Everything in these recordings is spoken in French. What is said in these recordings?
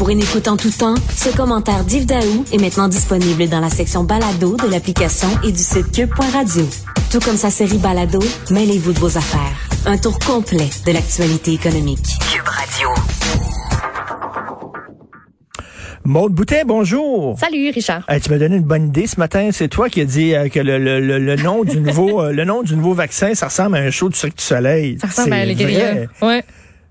Pour une écoute en tout temps, ce commentaire d'Yves Daou est maintenant disponible dans la section balado de l'application et du site cube.radio. Tout comme sa série balado, mêlez-vous de vos affaires. Un tour complet de l'actualité économique. Cube Radio. Maude Boutin, bonjour. Salut, Richard. tu m'as donné une bonne idée ce matin. C'est toi qui as dit euh, que le, le, le, nom du nouveau euh, le nom du nouveau vaccin, ça ressemble à un show du Cirque du Soleil. Ça ressemble à vrai. Ouais.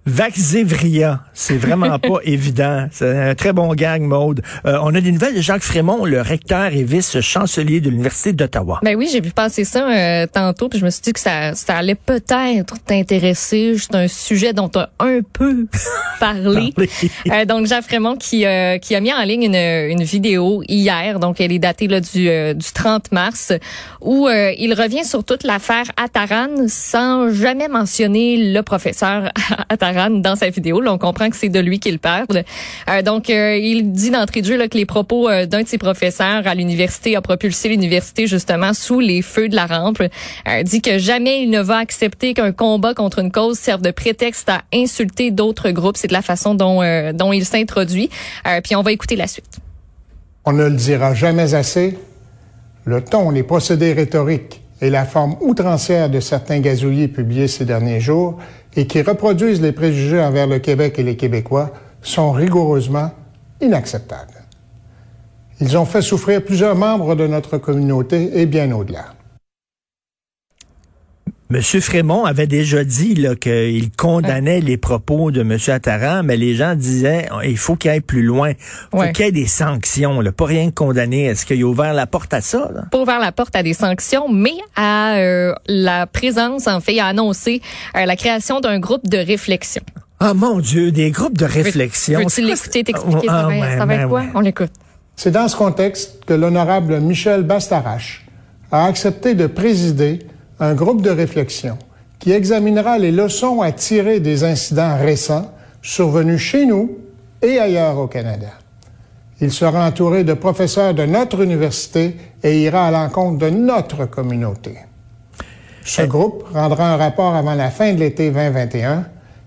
Vaxevria, c'est vraiment pas évident. C'est un très bon gang, mode. Euh, on a des nouvelles de Jacques Frémont, le recteur et vice-chancelier de l'Université d'Ottawa. Ben oui, j'ai vu passer ça euh, tantôt, puis je me suis dit que ça, ça allait peut-être t'intéresser. C'est un sujet dont tu as un peu parlé. euh, donc, Jacques Frémont qui, euh, qui a mis en ligne une, une vidéo hier, donc elle est datée là, du, du 30 mars, où il revient sur toute l'affaire Ataran sans jamais mentionner le professeur Ataran dans sa vidéo. Là, on comprend que c'est de lui qu'il parle. Euh, donc, euh, il dit d'entrée de jeu que les propos euh, d'un de ses professeurs à l'université a propulsé l'université justement sous les feux de la rampe. dit que jamais il ne va accepter qu'un combat contre une cause serve de prétexte à insulter d'autres groupes. C'est de la façon dont, dont il s'introduit. puis on va écouter la suite. On ne le dira jamais assez. Le ton, les procédés rhétoriques et la forme outrancière de certains gazouillis publiés ces derniers jours et qui reproduisent les préjugés envers le Québec et les Québécois sont rigoureusement inacceptables. Ils ont fait souffrir plusieurs membres de notre communauté et bien au-delà. M. Frémont avait déjà dit qu'il condamnait les propos de M. Attaran, mais les gens disaient il faut qu'il aille plus loin. Il faut qu'il y ait des sanctions, là, pas rien condamner. Est-ce qu'il a ouvert la porte à ça? Là? Pas ouvert la porte à des sanctions, mais à euh, la présence, en fait, à annoncer euh, la création d'un groupe de réflexion. Ah mon Dieu, des groupes de réflexion. Veux-tu l'écouter, t'expliquer? Ça, va, ça va être quoi? On l'écoute. C'est dans ce contexte que l'honorable Michel Bastarache a accepté de présider un groupe de réflexion qui examinera les leçons à tirer des incidents récents survenus chez nous et ailleurs au Canada. Il sera entouré de professeurs de notre université et ira à l'encontre de notre communauté. Ce groupe rendra un rapport avant la fin de l'été 2021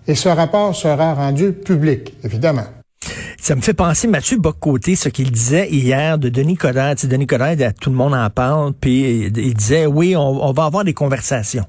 et ce rapport sera rendu public, évidemment. Ça me fait penser, Mathieu Boccoté, ce qu'il disait hier de Denis Coderre. Tu Denis Coderre, tout le monde en parle, puis il disait, oui, on, va avoir des conversations.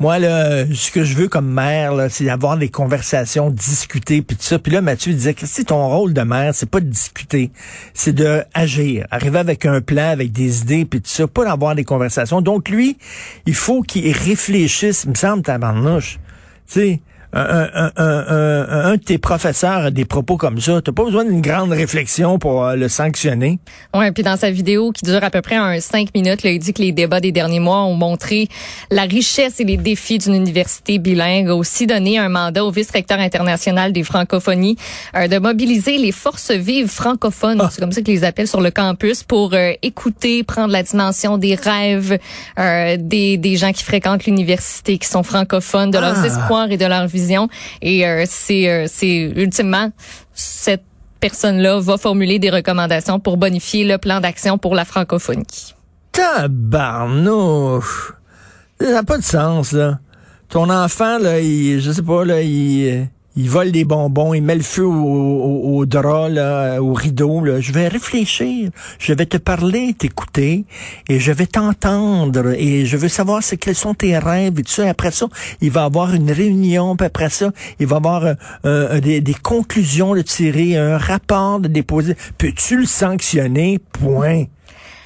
Moi, là, ce que je veux comme maire, c'est avoir des conversations, discuter, puis tout ça. Puis là, Mathieu disait c'est ton rôle de maire, c'est pas de discuter, c'est de agir, arriver avec un plan, avec des idées, puis tout ça, pas d'avoir des conversations. Donc lui, il faut qu'il réfléchisse, il me semble, tabarnouche. Tu sais, un, un, de tes professeurs a des propos comme ça, t'as pas besoin d'une grande réflexion pour euh, le sanctionner? Ouais, puis dans sa vidéo qui dure à peu près un cinq minutes, là, il dit que les débats des derniers mois ont montré la richesse et les défis d'une université bilingue, a aussi donné un mandat au vice-recteur international des francophonies euh, de mobiliser les forces vives francophones, ah. c'est comme ça qu'ils les appellent sur le campus, pour euh, écouter, prendre la dimension des rêves des, des gens qui fréquentent l'université, qui sont francophones, de leurs ah. espoirs et de leurs visions et euh, c'est euh, c'est ultimement cette personne-là va formuler des recommandations pour bonifier le plan d'action pour la francophonie. Tabarnouche! Ça n'a pas de sens, là. Ton enfant, là, il, je sais pas, là, il, il vole des bonbons, il met le feu au, drap, là, au rideau. Là. Je vais réfléchir, je vais te parler, t'écouter, et je vais t'entendre, et je veux savoir ce, quels sont tes rêves, et tout ça. Après ça, il va avoir une réunion, puis après ça, il va avoir euh, euh, des, des, conclusions de tirer, un rapport de déposer. Peux-tu le sanctionner? Point.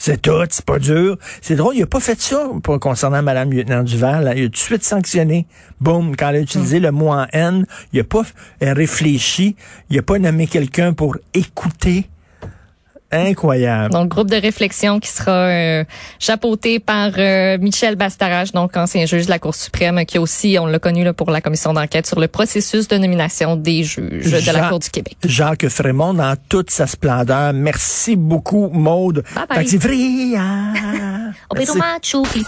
C'est tout, c'est pas dur. C'est drôle, il a pas fait ça pour, concernant Mme Lieutenant Duval. Il a tout de suite sanctionné. Boum, quand elle a utilisé hum. le mot en haine, il a pas réfléchi, il a pas nommé quelqu'un pour écouter. Incroyable. Donc, groupe de réflexion qui sera euh, chapeauté par euh, Michel Bastarache, donc ancien juge de la Cour suprême, qui aussi, on l'a connu là, pour la commission d'enquête sur le processus de nomination des juges de la Cour du Québec. Jacques Frémont dans toute sa splendeur. Merci beaucoup, Maude. Bye bye.